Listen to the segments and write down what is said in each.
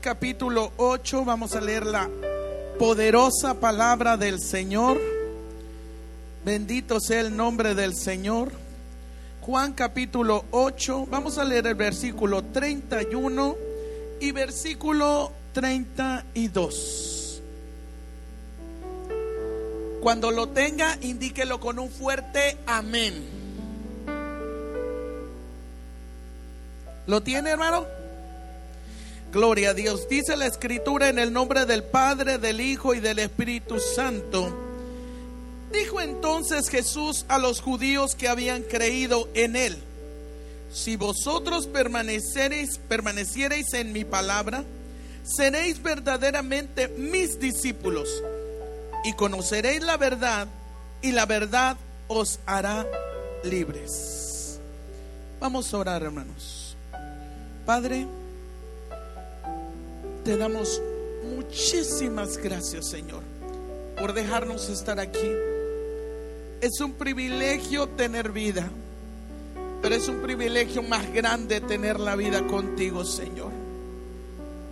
Capítulo 8, vamos a leer la poderosa palabra del Señor. Bendito sea el nombre del Señor. Juan capítulo 8, vamos a leer el versículo 31 y versículo 32. Cuando lo tenga, indíquelo con un fuerte amén. ¿Lo tiene, hermano? Gloria a Dios. Dice la escritura en el nombre del Padre, del Hijo y del Espíritu Santo. Dijo entonces Jesús a los judíos que habían creído en él, si vosotros permaneceréis, permaneciereis en mi palabra, seréis verdaderamente mis discípulos y conoceréis la verdad y la verdad os hará libres. Vamos a orar, hermanos. Padre, te damos muchísimas gracias, Señor, por dejarnos estar aquí. Es un privilegio tener vida, pero es un privilegio más grande tener la vida contigo, Señor.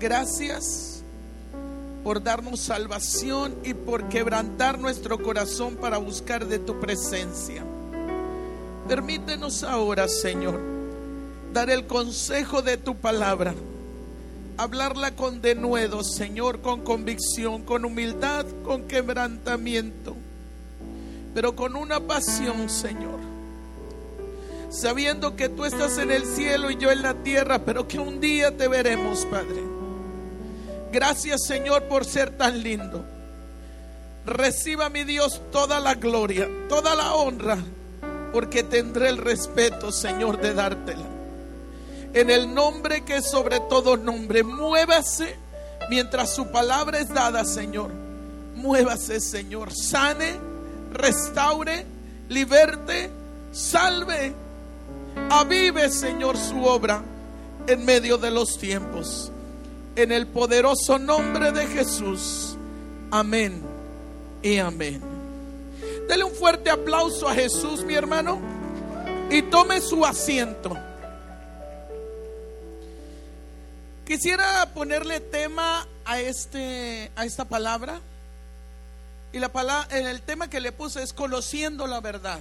Gracias por darnos salvación y por quebrantar nuestro corazón para buscar de tu presencia. Permítenos ahora, Señor, dar el consejo de tu palabra hablarla con denuedo, Señor, con convicción, con humildad, con quebrantamiento, pero con una pasión, Señor. Sabiendo que tú estás en el cielo y yo en la tierra, pero que un día te veremos, Padre. Gracias, Señor, por ser tan lindo. Reciba, mi Dios, toda la gloria, toda la honra, porque tendré el respeto, Señor, de dártela en el nombre que sobre todo nombre. Muévase mientras su palabra es dada, Señor. Muévase, Señor. Sane, restaure, liberte, salve. Avive, Señor, su obra en medio de los tiempos. En el poderoso nombre de Jesús. Amén y amén. Dele un fuerte aplauso a Jesús, mi hermano, y tome su asiento. Quisiera ponerle tema a, este, a esta palabra. Y la palabra, el tema que le puse es conociendo la verdad.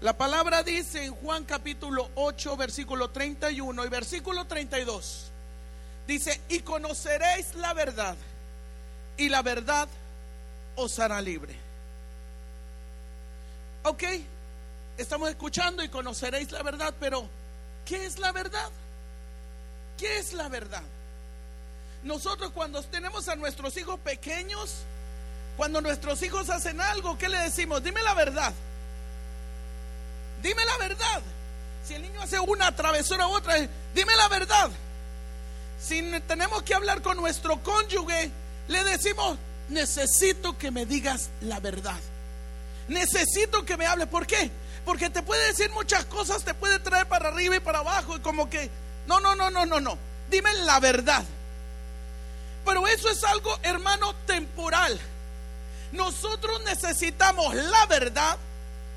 La palabra dice en Juan capítulo 8, versículo 31 y versículo 32. Dice, y conoceréis la verdad, y la verdad os hará libre. Ok, estamos escuchando y conoceréis la verdad, pero ¿qué es la verdad? ¿Qué es la verdad? Nosotros cuando tenemos a nuestros hijos pequeños, cuando nuestros hijos hacen algo, ¿qué le decimos? Dime la verdad. Dime la verdad. Si el niño hace una travesura u otra, dime la verdad. Si tenemos que hablar con nuestro cónyuge, le decimos, necesito que me digas la verdad. Necesito que me hable. ¿Por qué? Porque te puede decir muchas cosas, te puede traer para arriba y para abajo y como que no, no, no, no, no, no. Dime la verdad. Pero eso es algo, hermano, temporal. Nosotros necesitamos la verdad,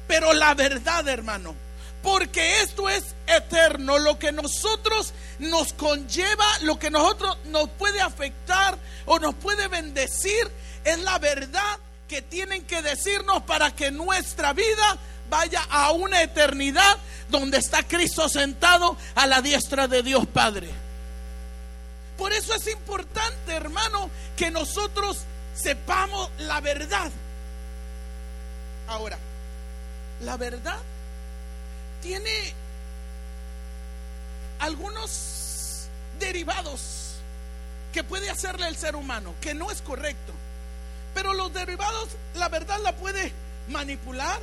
pero la verdad, hermano. Porque esto es eterno. Lo que nosotros nos conlleva, lo que nosotros nos puede afectar o nos puede bendecir, es la verdad que tienen que decirnos para que nuestra vida vaya a una eternidad donde está Cristo sentado a la diestra de Dios Padre. Por eso es importante, hermano, que nosotros sepamos la verdad. Ahora, la verdad tiene algunos derivados que puede hacerle el ser humano, que no es correcto. Pero los derivados, la verdad la puede manipular,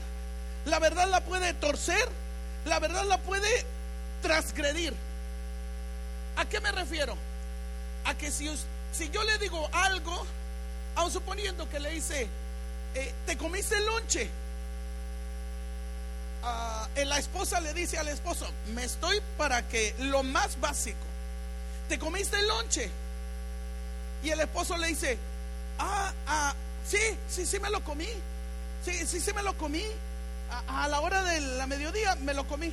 la verdad la puede torcer, la verdad la puede transgredir. ¿A qué me refiero? A que si, si yo le digo algo, aun suponiendo que le dice, eh, te comiste el lonche, ah, eh, la esposa le dice al esposo, me estoy para que lo más básico, te comiste el lonche. Y el esposo le dice, ah, ah, sí, sí, sí me lo comí, sí, sí, sí me lo comí a, la hora de la mediodía me lo comí.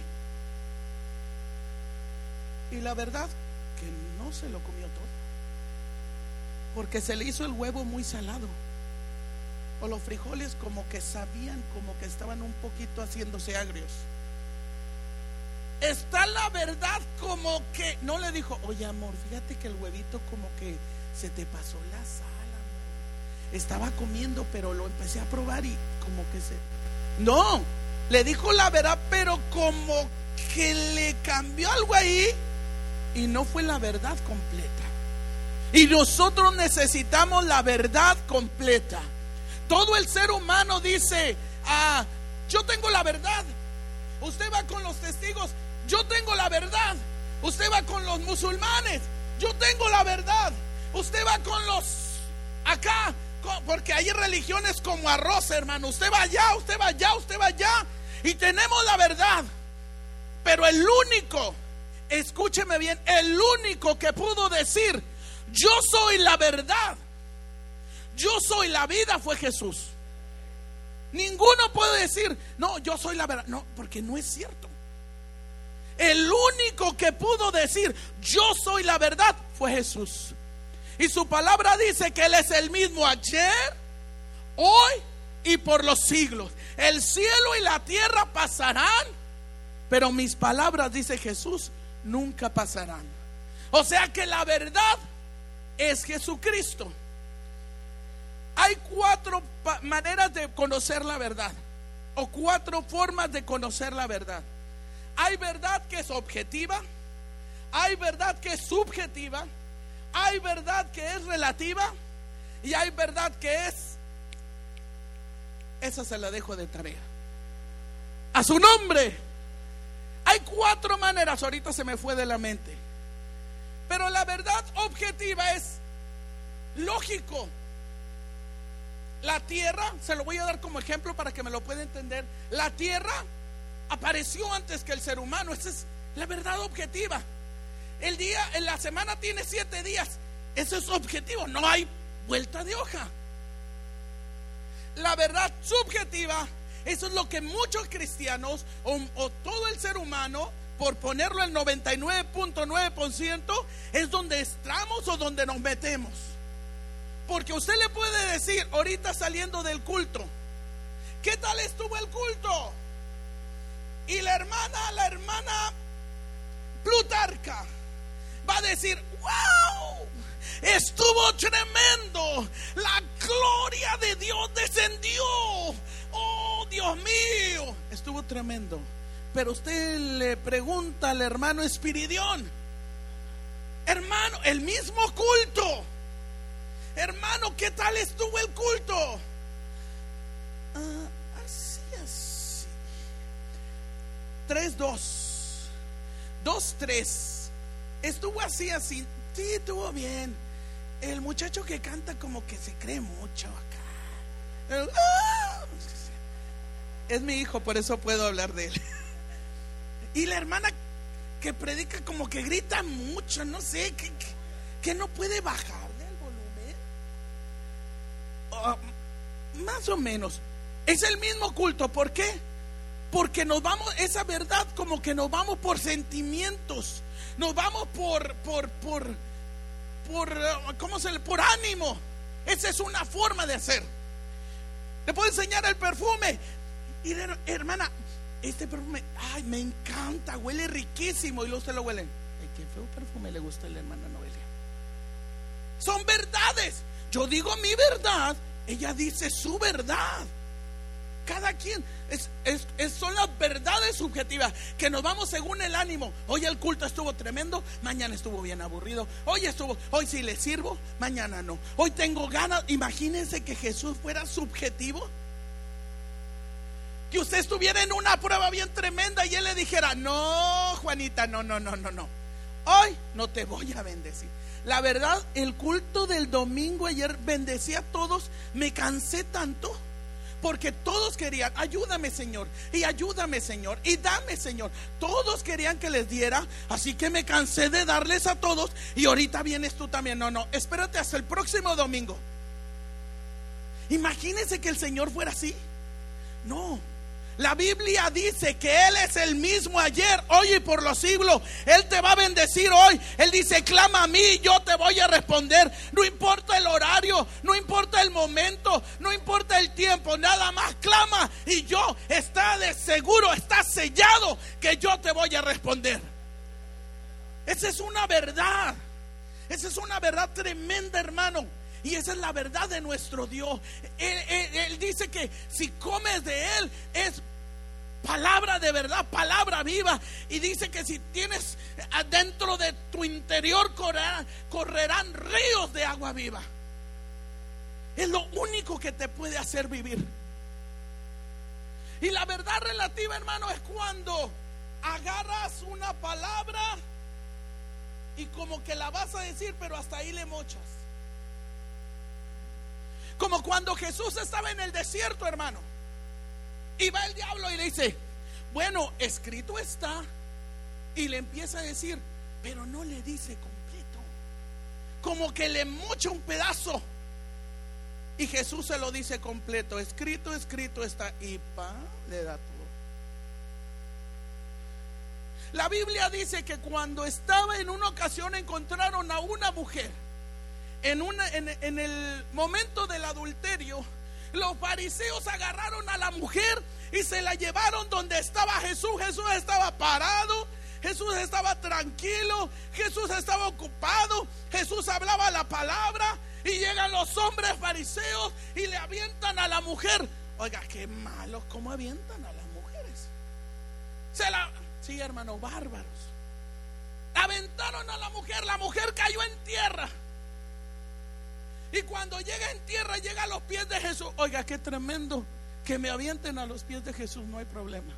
Y la verdad que no se lo comió todo. Porque se le hizo el huevo muy salado. O los frijoles como que sabían, como que estaban un poquito haciéndose agrios. Está la verdad como que, no le dijo, oye amor, fíjate que el huevito como que se te pasó la sal. Estaba comiendo, pero lo empecé a probar y como que se... No, le dijo la verdad, pero como que le cambió algo ahí y no fue la verdad completa. Y nosotros necesitamos la verdad completa. Todo el ser humano dice, ah, yo tengo la verdad. Usted va con los testigos, yo tengo la verdad. Usted va con los musulmanes, yo tengo la verdad. Usted va con los acá, porque hay religiones como arroz, hermano. Usted va allá, usted va allá, usted va allá. Y tenemos la verdad. Pero el único, escúcheme bien, el único que pudo decir, yo soy la verdad, yo soy la vida fue Jesús. Ninguno puede decir, no, yo soy la verdad. No, porque no es cierto. El único que pudo decir, yo soy la verdad, fue Jesús. Y su palabra dice que Él es el mismo ayer, hoy y por los siglos. El cielo y la tierra pasarán, pero mis palabras, dice Jesús, nunca pasarán. O sea que la verdad es Jesucristo. Hay cuatro maneras de conocer la verdad, o cuatro formas de conocer la verdad. Hay verdad que es objetiva, hay verdad que es subjetiva, hay verdad que es relativa y hay verdad que es... Esa se la dejo de tarea. A su nombre. Hay cuatro maneras, ahorita se me fue de la mente. Pero la verdad objetiva es lógico. La tierra, se lo voy a dar como ejemplo para que me lo pueda entender. La tierra apareció antes que el ser humano. Esa es la verdad objetiva. El día, en la semana tiene siete días. Eso es objetivo. No hay vuelta de hoja. La verdad subjetiva, eso es lo que muchos cristianos o, todo el ser humano, por ponerlo al 99.9%, es donde estamos o donde nos metemos. Porque usted le puede decir ahorita saliendo del culto, ¿qué tal estuvo el culto? Y la hermana, la hermana Plutarca va a decir, wow, estuvo tremendo, la gloria de Dios descendió, oh Dios mío, estuvo tremendo. Pero usted le pregunta al hermano Espiridión, hermano, el mismo culto, hermano, ¿qué tal estuvo el culto? Ah, 3, 2. 2, 3. Estuvo así, así. Sí, estuvo bien. El muchacho que canta como que se cree mucho acá. ¡ah! Es mi hijo, por eso puedo hablar de él. Y la hermana que predica como que grita mucho, no sé, que, que, no puede bajarle el volumen. Ah, más o menos. Es el mismo culto, ¿por qué? Porque nos vamos, esa verdad como que nos vamos por sentimientos, nos vamos por, por, por, por, ¿cómo se? Por ánimo. Esa es una forma de hacer. Le puedo enseñar el perfume. Y hermana, este perfume, ay, me encanta, huele riquísimo. Y luego usted lo huele. qué perfume le gusta a la hermana Noelia. Son verdades. Yo digo mi verdad, ella dice su verdad. Cada quien es, son las verdades subjetivas que nos vamos según el ánimo. Hoy el culto estuvo tremendo, mañana estuvo bien aburrido. Hoy estuvo, hoy sí le sirvo, mañana no. Hoy tengo ganas. Imagínense que Jesús fuera subjetivo. Que usted estuviera en una prueba bien tremenda y él le dijera, no, Juanita, no, no, no, no, no. Hoy no te voy a bendecir. La verdad, el culto del domingo ayer bendecía a todos. Me cansé tanto porque todos querían, ayúdame Señor, y ayúdame Señor, y dame Señor. Todos querían que les diera, así que me cansé de darles a todos y ahorita vienes tú también. No, no, espérate hasta el próximo domingo. Imagínense que el Señor fuera así. No, la Biblia dice que Él es el mismo ayer, hoy y por los siglos. Él te va a bendecir hoy. Él dice, clama a mí, yo te voy a responder. No importa el momento, no importa el tiempo, nada más clama y yo está de seguro, está sellado que yo te voy a responder. Esa es una verdad. Esa es una verdad tremenda, hermano. Y esa es la verdad de nuestro Dios. Él, dice que si comes de Él es palabra de verdad, palabra viva. Y dice que si tienes adentro de tu interior correrán, correrán ríos de agua viva. Es lo único que te puede hacer vivir. Y la verdad relativa, hermano, es cuando agarras una palabra y como que la vas a decir, pero hasta ahí le mochas. Como cuando Jesús estaba en el desierto, hermano. Y va el diablo y le dice, bueno, escrito está. Y le empieza a decir, pero no le dice completo. Como que le mocha un pedazo. Y Jesús se lo dice completo. Escrito, escrito está. Y pa, le da todo. La Biblia dice que cuando estaba en una ocasión encontraron a una mujer en, una, en, el momento del adulterio, los fariseos agarraron a la mujer y se la llevaron donde estaba Jesús. Jesús estaba parado, Jesús estaba tranquilo, Jesús estaba ocupado, Jesús hablaba la palabra y llegan los hombres fariseos y le avientan a la mujer. Oiga, qué malos, ¿cómo avientan a las mujeres? Se la, sí, hermano, bárbaros. Aventaron a la mujer, la mujer cayó en tierra. Y cuando llega en tierra, llega a los pies de Jesús. Oiga, qué tremendo. Que me avienten a los pies de Jesús, no hay problema.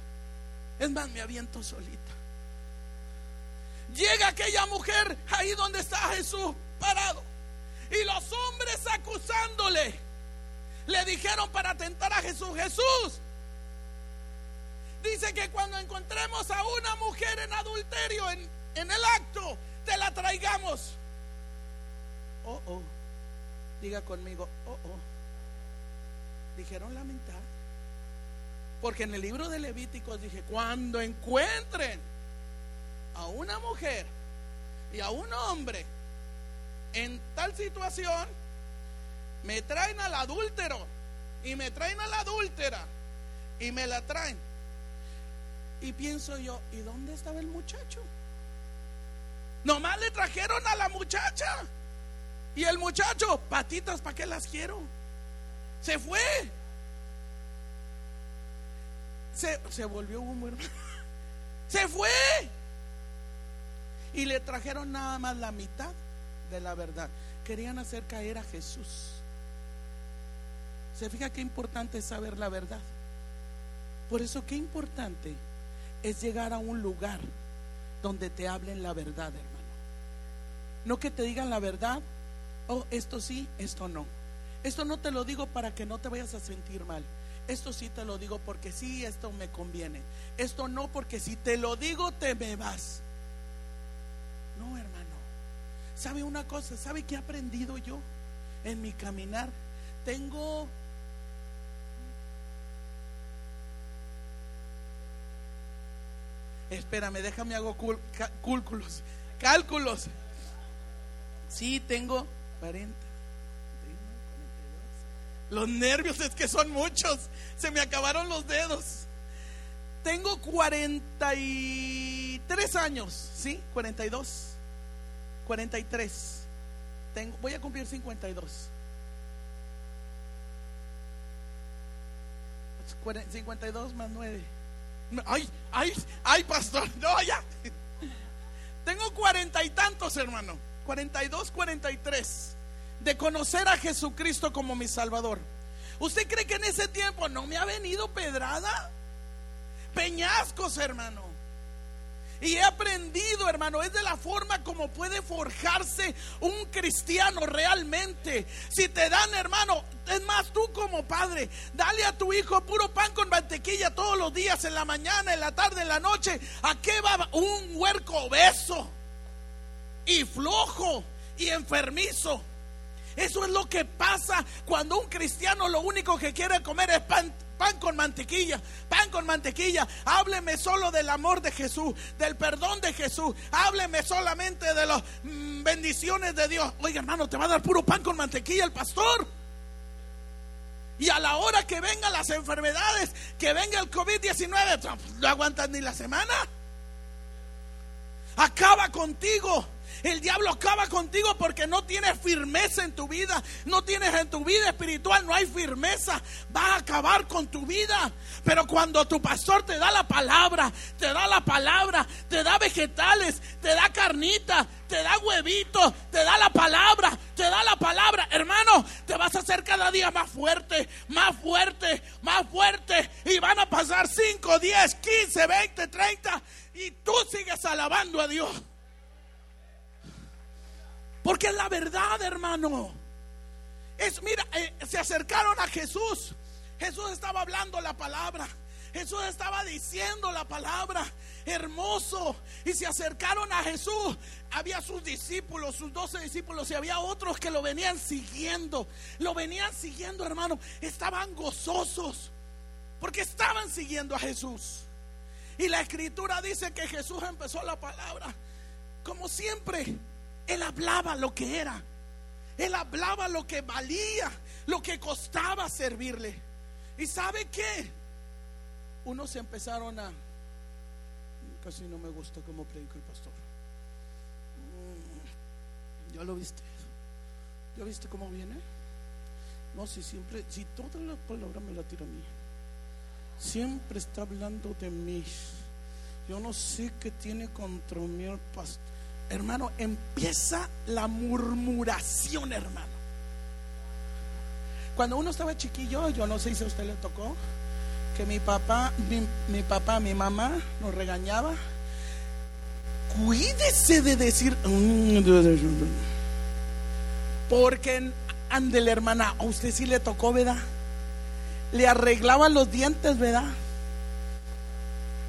Es más, me aviento solita. Llega aquella mujer ahí donde está Jesús parado. Y los hombres acusándole. Le dijeron para tentar a Jesús, Jesús. Dice que cuando encontremos a una mujer en adulterio, en, en el acto, te la traigamos. Oh, oh. Diga conmigo, oh, oh. Dijeron la mitad. Porque en el libro de Levíticos dije, cuando encuentren a una mujer y a un hombre en tal situación, me traen al adúltero y me traen a la adúltera y me la traen. Y pienso yo, ¿y dónde estaba el muchacho? Nomás le trajeron a la muchacha. Y el muchacho, patitas, ¿para qué las quiero? Se fue. Se, se volvió humo, hermano. Se fue. Y le trajeron nada más la mitad de la verdad. Querían hacer caer a Jesús. Se fija qué importante es saber la verdad. Por eso qué importante es llegar a un lugar donde te hablen la verdad, hermano. No que te digan la verdad oh, esto sí, esto no. Esto no te lo digo para que no te vayas a sentir mal. Esto sí te lo digo porque sí, esto me conviene. Esto no porque si te lo digo te me vas. No, hermano. ¿Sabe una cosa? ¿Sabe qué he aprendido yo en mi caminar? Tengo Espérame, déjame hago cálculos. Cálculos. Sí, tengo 40. Los nervios es que son muchos. Se me acabaron los dedos. Tengo 43 años, ¿sí? 42. 43. Tengo, voy a cumplir 52. 52 más 9. Ay, ay, ay, pastor. No, ya. Tengo cuarenta y tantos, hermano. 42, 43, de conocer a Jesucristo como mi Salvador. ¿Usted cree que en ese tiempo no me ha venido pedrada? Peñascos, hermano. Y he aprendido, hermano, es de la forma como puede forjarse un cristiano realmente. Si te dan, hermano, es más, tú como padre, dale a tu hijo puro pan con mantequilla todos los días, en la mañana, en la tarde, en la noche. ¿A qué va un huerco obeso? y flojo y enfermizo. Eso es lo que pasa cuando un cristiano lo único que quiere comer es pan, pan con mantequilla, pan con mantequilla. Hábleme solo del amor de Jesús, del perdón de Jesús. Hábleme solamente de las mm, bendiciones de Dios. Oiga, hermano, te va a dar puro pan con mantequilla el pastor. Y a la hora que vengan las enfermedades, que venga el COVID-19, no aguantas ni la semana. Acaba contigo. El diablo acaba contigo porque no tienes firmeza en tu vida. No tienes en tu vida espiritual, no hay firmeza. Va a acabar con tu vida. Pero cuando tu pastor te da la palabra, te da la palabra, te da vegetales, te da carnita, te da huevitos, te da la palabra, te da la palabra. Hermano, te vas a hacer cada día más fuerte, más fuerte, más fuerte. Y van a pasar 5, 10, 15, 20, 30. Y tú sigues alabando a Dios. Porque es la verdad, hermano. Es, mira, eh, se acercaron a Jesús. Jesús estaba hablando la palabra. Jesús estaba diciendo la palabra. Hermoso. Y se acercaron a Jesús. Había sus discípulos, sus doce discípulos. Y había otros que lo venían siguiendo. Lo venían siguiendo, hermano. Estaban gozosos. Porque estaban siguiendo a Jesús. Y la escritura dice que Jesús empezó la palabra. Como siempre él hablaba lo que era. Él hablaba lo que valía, lo que costaba servirle. ¿Y sabe qué? Unos empezaron a... Casi no me gusta cómo predica el pastor. Mm, ¿Ya lo viste? ¿Ya viste cómo viene? No, si siempre, si toda la palabra me la tira a mí. Siempre está hablando de mí. Yo no sé qué tiene contra mí el pastor hermano, empieza la murmuración, hermano. Cuando uno estaba chiquillo, yo no sé si a usted le tocó, que mi papá, mi, papá, mi mamá nos regañaba. Cuídese de decir, mm, porque ande la hermana, a usted sí le tocó, ¿verdad? Le arreglaban los dientes, ¿verdad?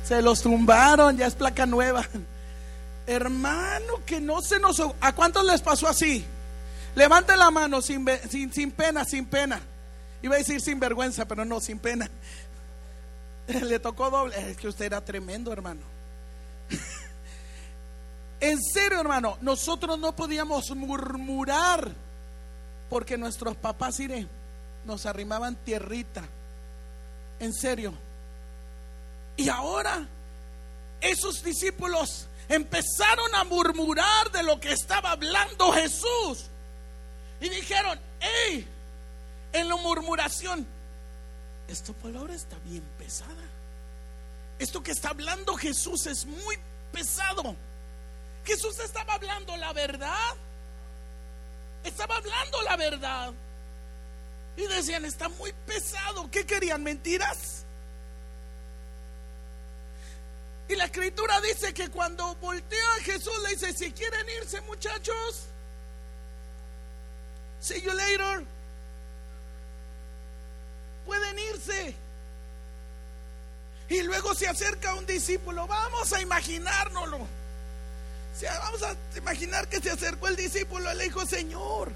Se los tumbaron, ya es placa nueva. Hermano, que no se nos... ¿A cuántos les pasó así? Levante la mano sin, sin, pena, sin pena. Iba a decir sin vergüenza, pero no, sin pena. Le tocó doble. Es que usted era tremendo, hermano. En serio, hermano, nosotros no podíamos murmurar porque nuestros papás, iré, nos arrimaban tierrita. En serio. Y ahora, esos discípulos empezaron a murmurar de lo que estaba hablando Jesús. Y dijeron, hey, en la murmuración, esta palabra está bien pesada. Esto que está hablando Jesús es muy pesado. Jesús estaba hablando la verdad. Estaba hablando la verdad. Y decían, está muy pesado. ¿Qué querían? ¿Mentiras? Y la escritura dice que cuando voltea a Jesús le dice, si quieren irse muchachos, see you later. Pueden irse. Y luego se acerca un discípulo, vamos a imaginárnoslo. vamos a imaginar que se acercó el discípulo y le dijo, Señor,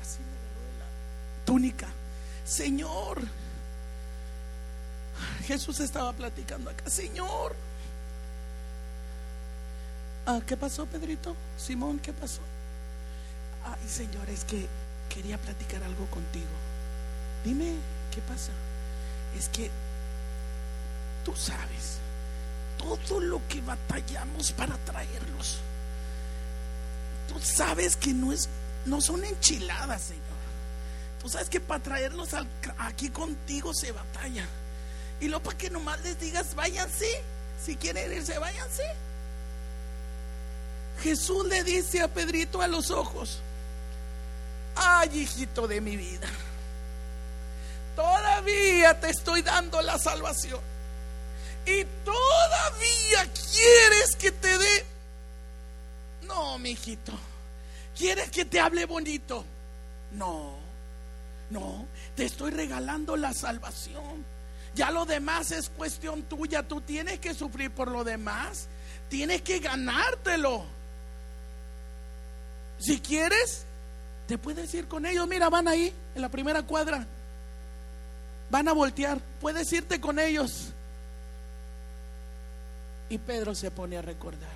así me agarró la túnica, Señor, Jesús estaba platicando acá, Señor. Ah, ¿Qué pasó, Pedrito? Simón, ¿qué pasó? Ay, Señor, es que quería platicar algo contigo. Dime, ¿qué pasa? Es que tú sabes todo lo que batallamos para traerlos. Tú sabes que no es, no son enchiladas, Señor. Tú sabes que para traerlos aquí contigo se batalla. Y lo para que nomás les digas, váyanse. Si quieren irse, váyanse. Jesús le dice a Pedrito a los ojos, ay hijito de mi vida, todavía te estoy dando la salvación. Y todavía quieres que te dé... No, mi hijito. ¿Quieres que te hable bonito? No, no, te estoy regalando la salvación. Ya lo demás es cuestión tuya. Tú tienes que sufrir por lo demás. Tienes que ganártelo. Si quieres, te puedes ir con ellos. Mira, van ahí, en la primera cuadra. Van a voltear. Puedes irte con ellos. Y Pedro se pone a recordar.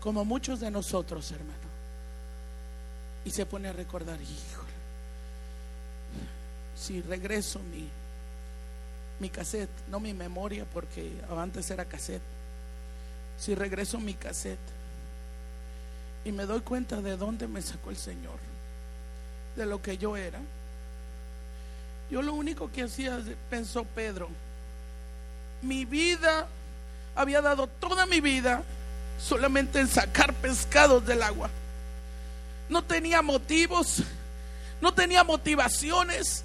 Como muchos de nosotros, hermano. Y se pone a recordar, híjole. si regreso mi, mi cassette, no mi memoria, porque antes era cassette, si regreso mi cassette y me doy cuenta de dónde me sacó el Señor, de lo que yo era, yo lo único que hacía, pensó Pedro, mi vida, había dado toda mi vida solamente en sacar pescados del agua. No tenía motivos, no tenía motivaciones,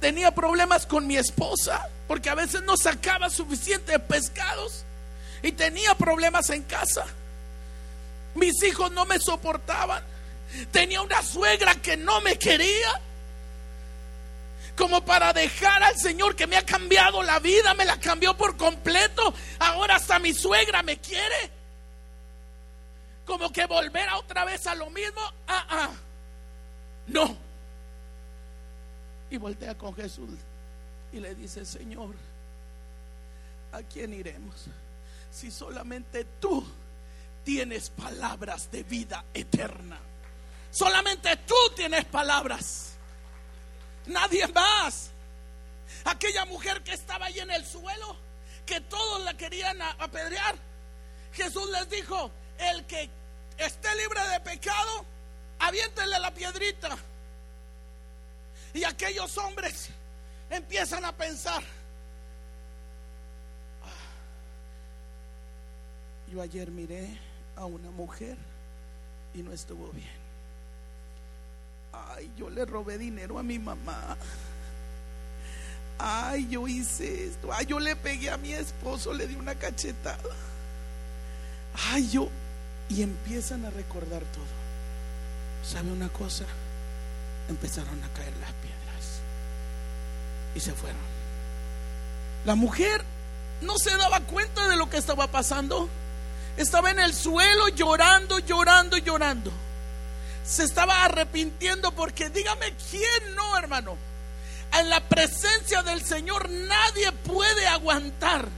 tenía problemas con mi esposa porque a veces no sacaba suficientes pescados y tenía problemas en casa. Mis hijos no me soportaban. Tenía una suegra que no me quería. Como para dejar al Señor que me ha cambiado la vida, me la cambió por completo. Ahora hasta mi suegra me quiere. Como que volver a otra vez a lo mismo. Ah, ah. No y voltea con Jesús y le dice, Señor, ¿a quién iremos? Si solamente tú tienes palabras de vida eterna. Solamente tú tienes palabras. Nadie más. Aquella mujer que estaba ahí en el suelo, que todos la querían apedrear. Jesús les dijo, el que esté libre de pecado, aviéntele la piedrita. Y aquellos hombres empiezan a pensar, ah, yo ayer miré a una mujer y no estuvo bien. Ay, yo le robé dinero a mi mamá. Ay, yo hice esto. Ay, yo le pegué a mi esposo, le di una cachetada. Ay, yo... Y empiezan a recordar todo. ¿Sabe una cosa? Empezaron a caer las y se fueron. La mujer no se daba cuenta de lo que estaba pasando. Estaba en el suelo llorando, llorando, llorando. Se estaba arrepintiendo porque dígame quién no, hermano. En la presencia del Señor nadie puede aguantar.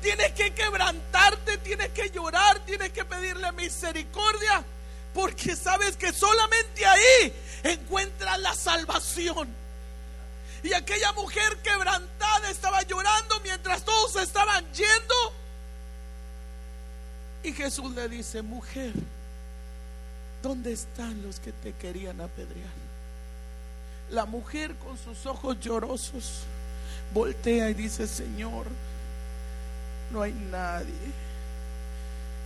Tienes que quebrantarte, tienes que llorar, tienes que pedirle misericordia. Porque sabes que solamente ahí encuentras la salvación. Y aquella mujer quebrantada estaba llorando mientras todos estaban yendo. Y Jesús le dice, mujer, ¿dónde están los que te querían apedrear? La mujer con sus ojos llorosos voltea y dice, Señor, no hay nadie.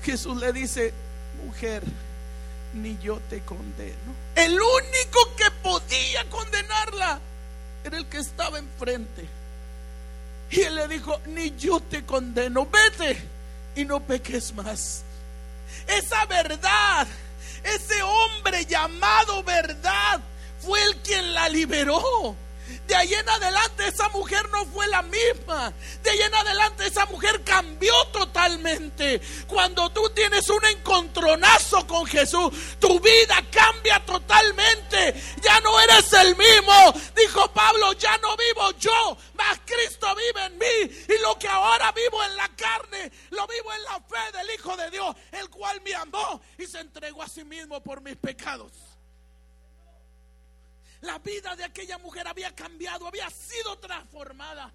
Jesús le dice, mujer, ni yo te condeno. El único que podía condenarla era el que estaba enfrente. Y él le dijo, ni yo te condeno, vete y no peques más. Esa verdad, ese hombre llamado verdad, fue el quien la liberó. De ahí en adelante esa mujer no fue la misma. De ahí en adelante esa mujer cambió totalmente. Cuando tú tienes un encontronazo con Jesús, tu vida cambia totalmente. Ya no eres el mismo. Dijo Pablo, ya no vivo yo, mas Cristo vive en mí. Y lo que ahora vivo en la carne, lo vivo en la fe del Hijo de Dios, el cual me amó y se entregó a sí mismo por mis pecados. La vida de aquella mujer había cambiado, había sido transformada.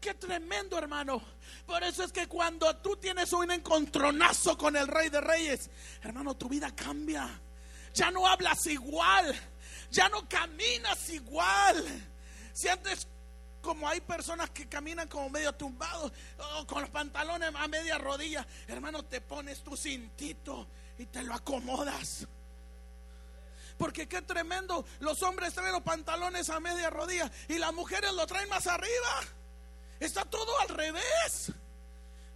Qué tremendo, hermano. Por eso es que cuando tú tienes un encontronazo con el Rey de Reyes, hermano, tu vida cambia. Ya no hablas igual, ya no caminas igual. Si antes como hay personas que caminan como medio tumbados, o con los pantalones a media rodilla, hermano, te pones tu cintito y te lo acomodas. Porque qué tremendo. Los hombres traen los pantalones a media rodilla y las mujeres lo traen más arriba. Está todo al revés.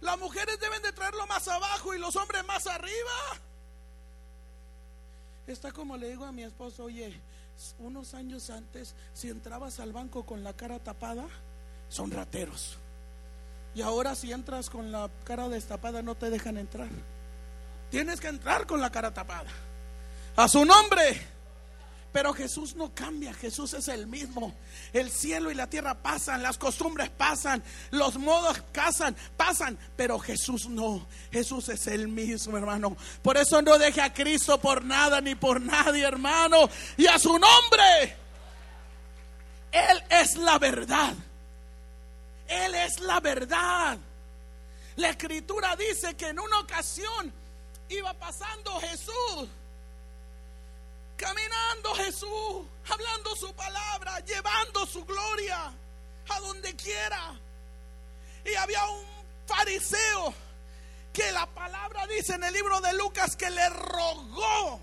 Las mujeres deben de traerlo más abajo y los hombres más arriba. Está como le digo a mi esposo, oye, unos años antes, si entrabas al banco con la cara tapada, son rateros. Y ahora si entras con la cara destapada, no te dejan entrar. Tienes que entrar con la cara tapada a su nombre. Pero Jesús no cambia, Jesús es el mismo. El cielo y la tierra pasan, las costumbres pasan, los modos casan, pasan, pero Jesús no. Jesús es el mismo, hermano. Por eso no deje a Cristo por nada ni por nadie, hermano. Y a su nombre. Él es la verdad. Él es la verdad. La escritura dice que en una ocasión iba pasando Jesús, caminando Jesús, hablando su palabra, llevando su gloria a donde quiera. Y había un fariseo que la palabra dice en el libro de Lucas que le rogó.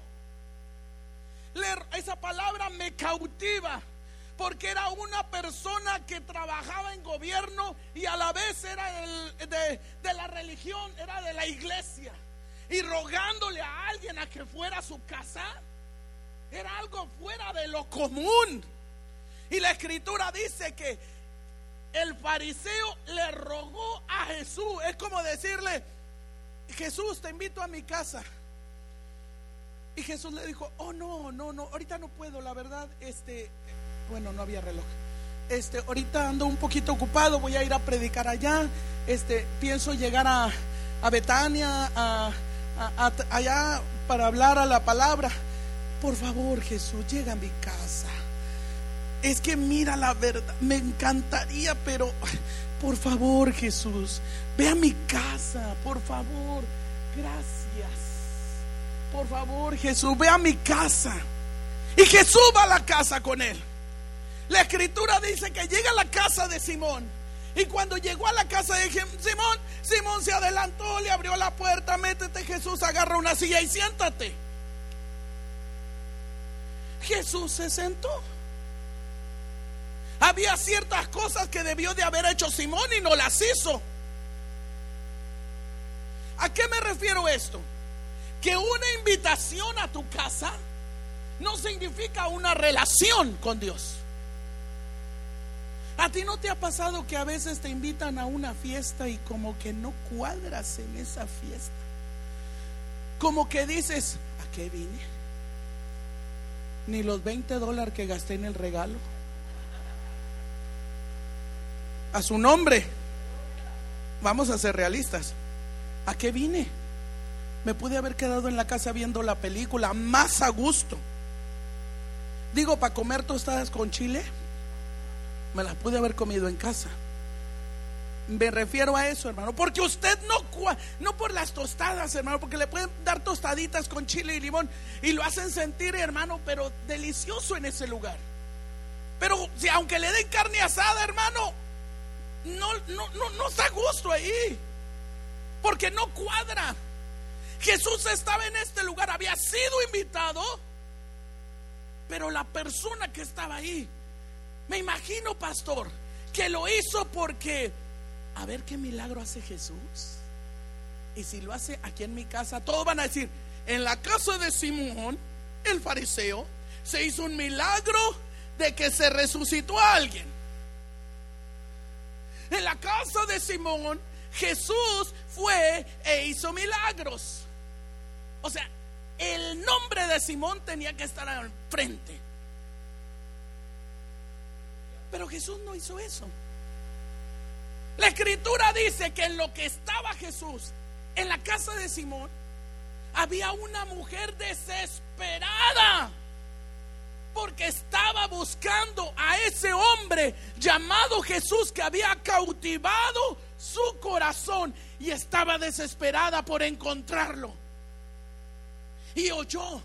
esa palabra me cautiva porque era una persona que trabajaba en gobierno y a la vez era de, de, la religión, era de la iglesia. Y rogándole a alguien a que fuera a su casa, era algo fuera de lo común. Y la escritura dice que el fariseo le rogó a Jesús. Es como decirle, Jesús, te invito a mi casa. Y Jesús le dijo, oh no, no, no, ahorita no puedo, la verdad, este, bueno, no había reloj. Este, ahorita ando un poquito ocupado, voy a ir a predicar allá. Este, pienso llegar a, a Betania, a, allá para hablar a la palabra. Por favor, Jesús, llega a mi casa. Es que mira la verdad, me encantaría, pero por favor, Jesús, ve a mi casa, por favor. Gracias. Por favor, Jesús, ve a mi casa. Y Jesús va a la casa con él. La escritura dice que llega a la casa de Simón. Y cuando llegó a la casa de Simón, Simón se adelantó, le abrió la puerta, métete Jesús, agarra una silla y siéntate. Jesús se sentó. Había ciertas cosas que debió de haber hecho Simón y no las hizo. ¿A qué me refiero esto? Que una invitación a tu casa no significa una relación con Dios. ¿A ti no te ha pasado que a veces te invitan a una fiesta y como que no cuadras en esa fiesta? Como que dices, ¿a qué vine? Ni los 20 dólares que gasté en el regalo. A su nombre. Vamos a ser realistas. ¿A qué vine? Me pude haber quedado en la casa viendo la película más a gusto. Digo, para comer tostadas con chile me las pude haber comido en casa. Me refiero a eso, hermano, porque usted no, no por las tostadas, hermano, porque le pueden dar tostaditas con chile y limón y lo hacen sentir, hermano, pero delicioso en ese lugar. Pero si aunque le den carne asada, hermano, no, no, no, no está a gusto ahí, porque no cuadra. Jesús estaba en este lugar, había sido invitado, pero la persona que estaba ahí me imagino, pastor, que lo hizo porque, a ver qué milagro hace Jesús. Y si lo hace aquí en mi casa, todos van a decir, en la casa de Simón, el fariseo, se hizo un milagro de que se resucitó a alguien. En la casa de Simón, Jesús fue e hizo milagros. O sea, el nombre de Simón tenía que estar al frente. Pero Jesús no hizo eso. La escritura dice que en lo que estaba Jesús, en la casa de Simón, había una mujer desesperada porque estaba buscando a ese hombre llamado Jesús que había cautivado su corazón y estaba desesperada por encontrarlo. Y oyó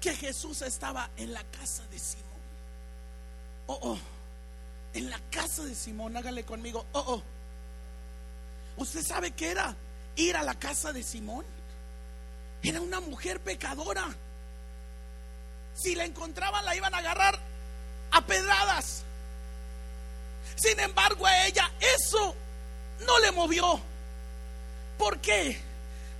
que Jesús estaba en la casa de Simón. Oh, oh en la casa de Simón, hágale conmigo, oh, oh. ¿Usted sabe qué era ir a la casa de Simón? Era una mujer pecadora. Si la encontraban, la iban a agarrar a pedradas. Sin embargo, a ella eso no le movió. ¿Por qué?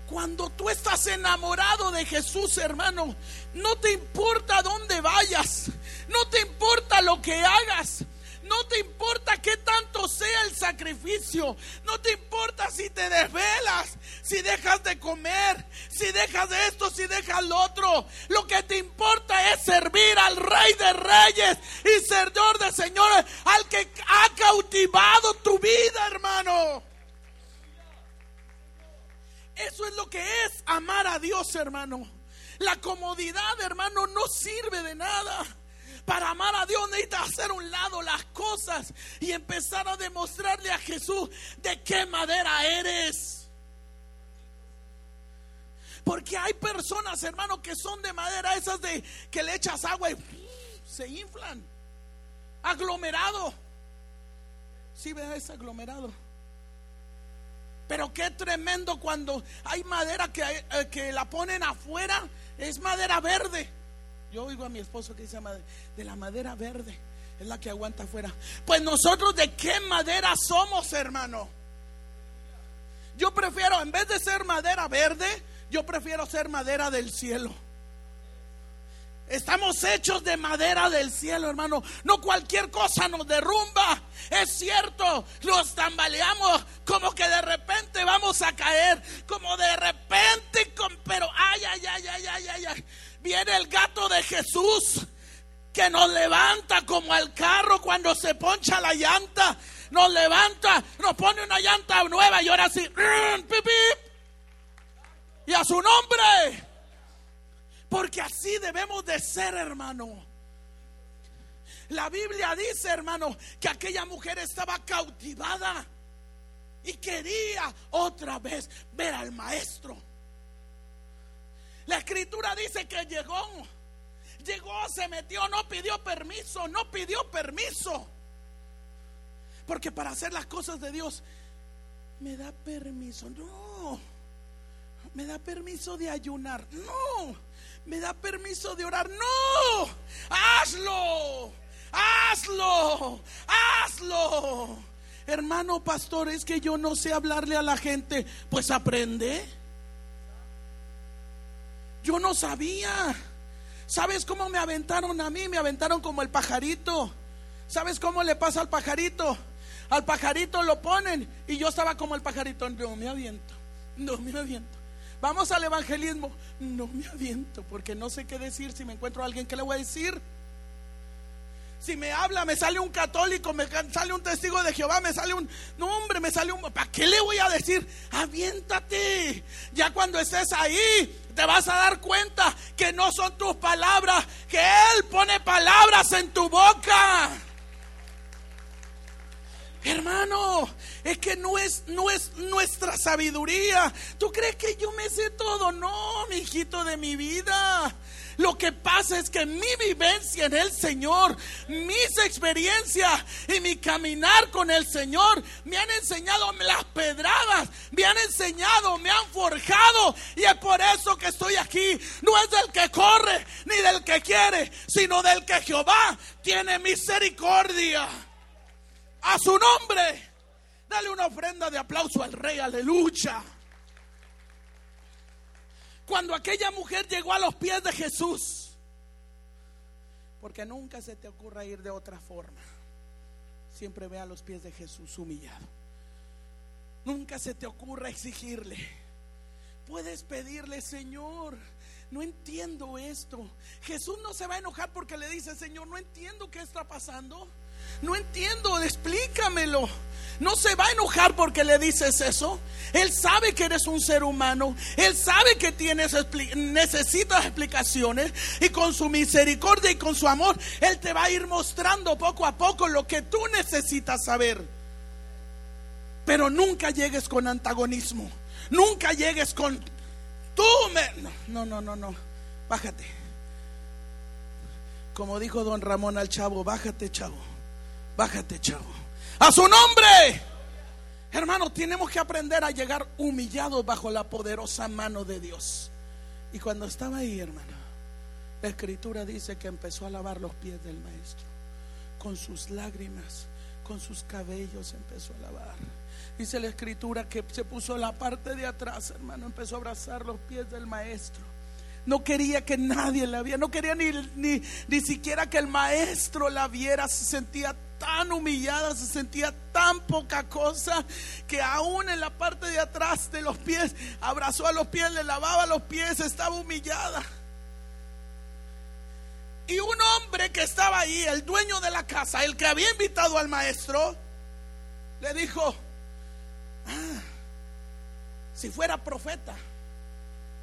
Cuando tú estás enamorado de Jesús, hermano, no te importa dónde vayas, no te importa lo que hagas, no te importa qué tanto sea el sacrificio. No te importa si te desvelas, si dejas de comer, si dejas de esto, si dejas lo otro. Lo que te importa es servir al Rey de Reyes y Señor de Señores, al que ha cautivado tu vida, hermano. Eso es lo que es amar a Dios, hermano. La comodidad, hermano, no sirve de nada. Para amar a Dios necesitas hacer un lado las cosas y empezar a demostrarle a Jesús de qué madera eres. Porque hay personas, hermano, que son de madera, esas de que le echas agua y se inflan. Aglomerado. Si vea es aglomerado. Pero qué tremendo cuando hay madera que, eh, que la ponen afuera, es madera verde. Yo oigo a mi esposo que dice de la madera verde, es la que aguanta afuera. Pues nosotros de qué madera somos, hermano. Yo prefiero, en vez de ser madera verde, yo prefiero ser madera del cielo. Estamos hechos de madera del cielo, hermano. No cualquier cosa nos derrumba. Es cierto, nos tambaleamos como que de repente vamos a caer, como de repente, pero ay, ay, ay, ay, ay, ay, ay. Viene el gato de Jesús que nos levanta como el carro cuando se poncha la llanta. Nos levanta, nos pone una llanta nueva y ahora sí, y a su nombre. Porque así debemos de ser, hermano. La Biblia dice, hermano, que aquella mujer estaba cautivada y quería otra vez ver al maestro. La escritura dice que llegó, llegó, se metió, no pidió permiso, no pidió permiso. Porque para hacer las cosas de Dios, me da permiso, no. Me da permiso de ayunar, no me da permiso de orar. No, hazlo, hazlo, hazlo. Hermano pastor, es que yo no sé hablarle a la gente. Pues aprende. Yo no sabía. ¿Sabes cómo me aventaron a mí? Me aventaron como el pajarito. ¿Sabes cómo le pasa al pajarito? Al pajarito lo ponen y yo estaba como el pajarito. No me aviento, no me aviento. Vamos al evangelismo. No me aviento porque no sé qué decir. Si me encuentro a alguien, ¿qué le voy a decir? Si me habla, me sale un católico, me sale un testigo de Jehová, me sale un. No, hombre, me sale un. ¿Para qué le voy a decir? Aviéntate. Ya cuando estés ahí, te vas a dar cuenta que no son tus palabras, que Él pone palabras en tu boca. Hermano, es que no es, no es nuestra sabiduría. ¿Tú crees que yo me sé todo? No, mi hijito de mi vida. Lo que pasa es que mi vivencia en el Señor, mis experiencias y mi caminar con el Señor me han enseñado las pedradas, me han enseñado, me han forjado. Y es por eso que estoy aquí. No es del que corre ni del que quiere, sino del que Jehová tiene misericordia a su nombre. Dale una ofrenda de aplauso al rey, aleluya. Cuando aquella mujer llegó a los pies de Jesús, porque nunca se te ocurra ir de otra forma, siempre ve a los pies de Jesús humillado. Nunca se te ocurra exigirle. Puedes pedirle, Señor, no entiendo esto. Jesús no se va a enojar porque le dice, Señor, no entiendo qué está pasando. No entiendo, explícamelo. No se va a enojar porque le dices eso. Él sabe que eres un ser humano. Él sabe que tienes necesitas explicaciones y con su misericordia y con su amor él te va a ir mostrando poco a poco lo que tú necesitas saber. Pero nunca llegues con antagonismo. Nunca llegues con tú me no, no, no, no. Bájate. Como dijo don Ramón al chavo, bájate, chavo. Bájate, chavo. A su nombre. Hermano, tenemos que aprender a llegar humillados bajo la poderosa mano de Dios. Y cuando estaba ahí, hermano, la escritura dice que empezó a lavar los pies del maestro. Con sus lágrimas, con sus cabellos empezó a lavar. Dice la escritura que se puso la parte de atrás, hermano, empezó a abrazar los pies del maestro. No quería que nadie la viera, no quería ni, ni, ni siquiera que el maestro la viera, se sentía tan humillada, se sentía tan poca cosa que aún en la parte de atrás de los pies abrazó a los pies, le lavaba los pies, estaba humillada. Y un hombre que estaba ahí, el dueño de la casa, el que había invitado al maestro, le dijo, ah, si fuera profeta,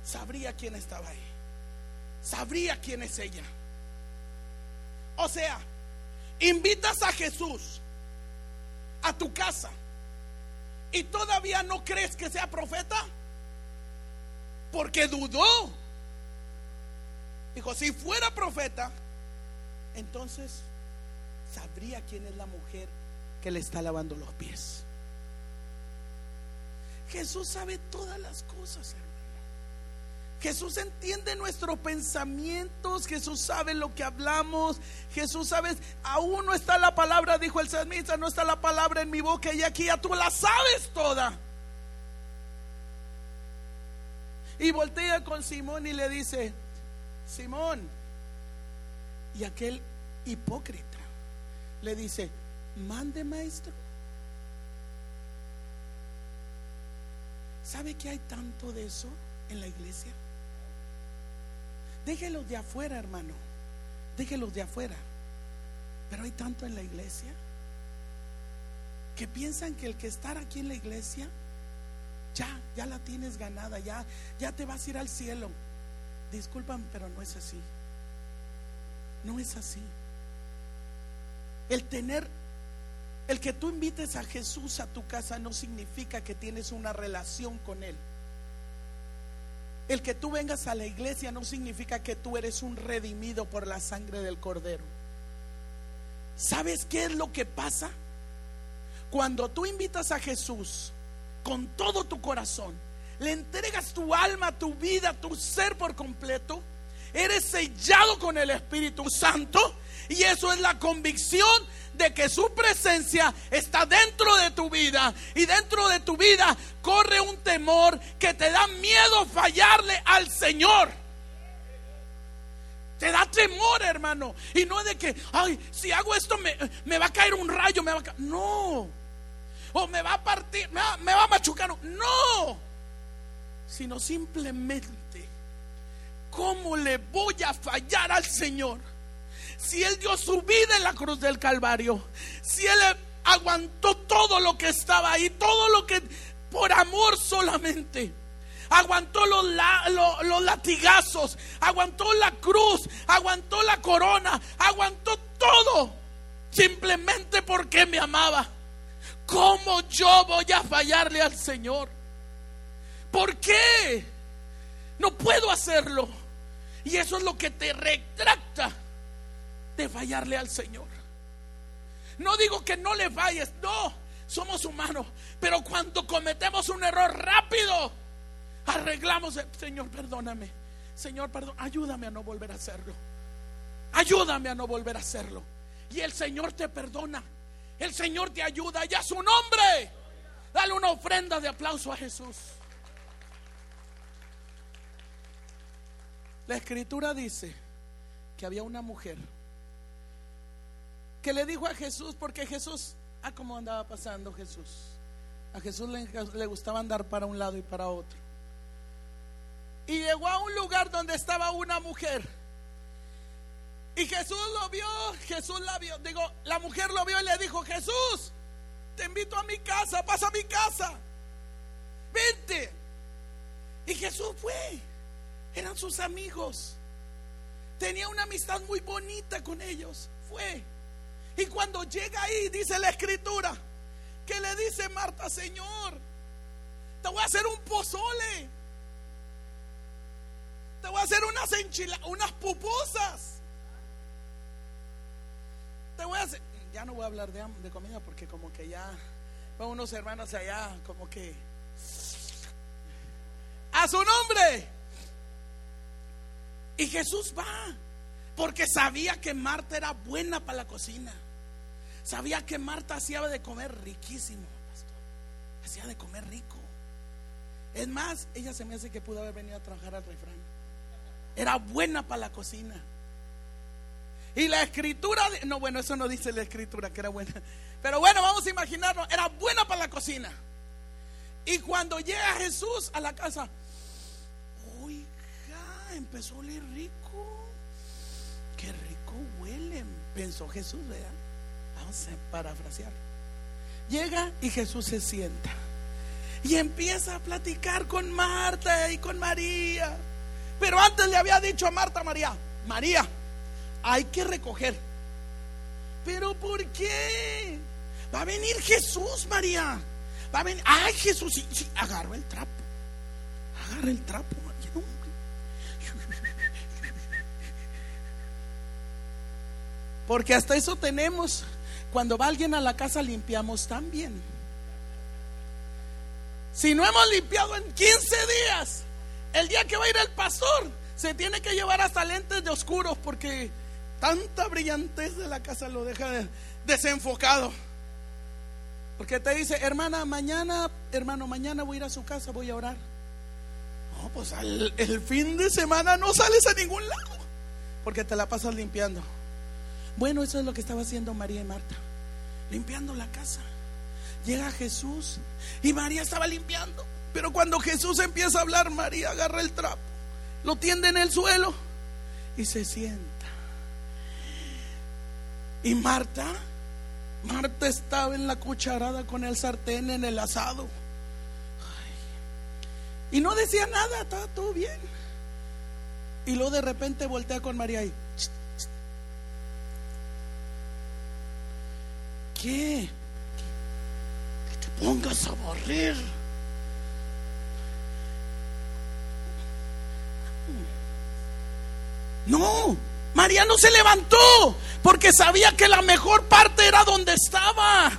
sabría quién estaba ahí, sabría quién es ella. O sea, invitas a Jesús a tu casa y todavía no crees que sea profeta porque dudó. Dijo, si fuera profeta, entonces sabría quién es la mujer que le está lavando los pies. Jesús sabe todas las cosas. Jesús entiende nuestros pensamientos, Jesús sabe lo que hablamos, Jesús sabe, aún no está la palabra, dijo el salmista, no está la palabra en mi boca y aquí ya tú la sabes toda. Y voltea con Simón y le dice, Simón, y aquel hipócrita le dice, mande maestro. ¿Sabe que hay tanto de eso en la iglesia? Déjelos de afuera, hermano. Déjelos de afuera. Pero hay tanto en la iglesia que piensan que el que estar aquí en la iglesia ya, ya la tienes ganada, ya, ya te vas a ir al cielo. Disculpan, pero no es así. No es así. El tener, el que tú invites a Jesús a tu casa no significa que tienes una relación con Él. El que tú vengas a la iglesia no significa que tú eres un redimido por la sangre del cordero. ¿Sabes qué es lo que pasa? Cuando tú invitas a Jesús con todo tu corazón, le entregas tu alma, tu vida, tu ser por completo, eres sellado con el Espíritu Santo y eso es la convicción de que su presencia está dentro de tu vida y dentro de tu vida corre un temor que te da miedo fallarle al Señor. Te da temor, hermano. Y no de que, ay, si hago esto me, va a caer un rayo, me va No. O me va a partir, me va, me va a machucar. No. Sino simplemente, ¿cómo le voy a fallar al Señor? Si Él dio su vida en la cruz del Calvario, si Él aguantó todo lo que estaba ahí, todo lo que por amor solamente. Aguantó los, los, latigazos, aguantó la cruz, aguantó la corona, aguantó todo, simplemente porque me amaba. ¿Cómo yo voy a fallarle al Señor? ¿Por qué? No puedo hacerlo. Y eso es lo que te retracta de fallarle al Señor. No digo que no le falles, no, somos humanos, pero cuando cometemos un error rápido, arreglamos, Señor, perdóname, Señor, perdón, ayúdame a no volver a hacerlo. Ayúdame a no volver a hacerlo. Y el Señor te perdona. El Señor te ayuda. Y a su nombre. Dale una ofrenda de aplauso a Jesús. La escritura dice que había una mujer que le dijo a Jesús, porque Jesús, ah, cómo andaba pasando Jesús. A Jesús le, le, gustaba andar para un lado y para otro. Y llegó a un lugar donde estaba una mujer. Y Jesús lo vio, Jesús la vio. Digo, la mujer lo vio y le dijo, Jesús, te invito a mi casa, pasa a mi casa. Vente. Y Jesús fue. Eran sus amigos. Tenía una amistad muy bonita con ellos. Fue. Y cuando llega ahí, dice la escritura, que le dice Marta, Señor, te voy a hacer un pozole. Te voy a hacer unas enchiladas, unas pupusas. Te voy a hacer, ya no voy a hablar de, comida porque como que ya van unos hermanos allá, como que a su nombre. Y Jesús va, porque sabía que Marta era buena para la cocina. Sabía que Marta hacía de comer riquísimo, pastor. Hacía de comer rico. Es más, ella se me hace que pudo haber venido a trabajar al refrán. Era buena para la cocina. Y la escritura, no, bueno, eso no dice la escritura que era buena. Pero bueno, vamos a imaginarlo. Era buena para la cocina. Y cuando llega Jesús a la casa, oiga, empezó a oler rico. Qué rico huele, pensó Jesús, vea Parafrasear. Llega y Jesús se sienta. Y empieza a platicar con Marta y con María. Pero antes le había dicho a Marta, María, María, hay que recoger ¿Pero por qué? Va a venir Jesús, María. Va a venir. Ay, Jesús, sí, sí, agarra el trapo. Agarra el trapo. Porque hasta eso tenemos. Cuando va alguien a la casa limpiamos también. Si no hemos limpiado en 15 días, el día que va a ir el pastor, se tiene que llevar hasta lentes de oscuros porque tanta brillantez de la casa lo deja desenfocado. Porque te dice, hermana, mañana, hermano, mañana voy a ir a su casa, voy a orar. No, pues el fin de semana no sales a ningún lado porque te la pasas limpiando. Bueno, eso es lo que estaba haciendo María y Marta, limpiando la casa. Llega Jesús y María estaba limpiando. Pero cuando Jesús empieza a hablar, María agarra el trapo, lo tiende en el suelo y se sienta. Y Marta, Marta estaba en la cucharada con el sartén en el asado. Y no decía nada, estaba todo bien. Y luego de repente voltea con María y Que te pongas a barrer. No, María no se levantó porque sabía que la mejor parte era donde estaba.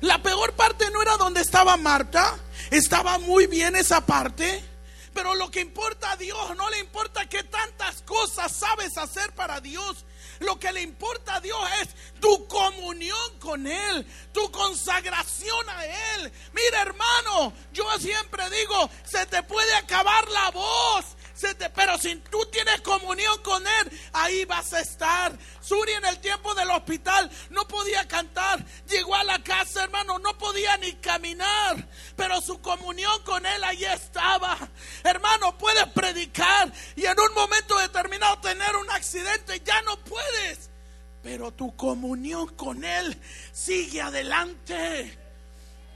La peor parte no era donde estaba Marta. Estaba muy bien esa parte. Pero lo que importa a Dios, no le importa que tantas cosas sabes hacer para Dios. Lo que le importa a Dios es tu comunión con Él, tu consagración a Él. Mira hermano, yo siempre digo, se te puede acabar la voz, pero si tú tienes comunión con Él, ahí vas a estar. Suri en el tiempo del hospital no podía cantar. Llegó a la casa, hermano, no podía ni caminar. Pero su comunión con Él ahí estaba. Hermano, puedes predicar y en un momento determinado tener un accidente. Ya no puedes. Pero tu comunión con Él sigue adelante.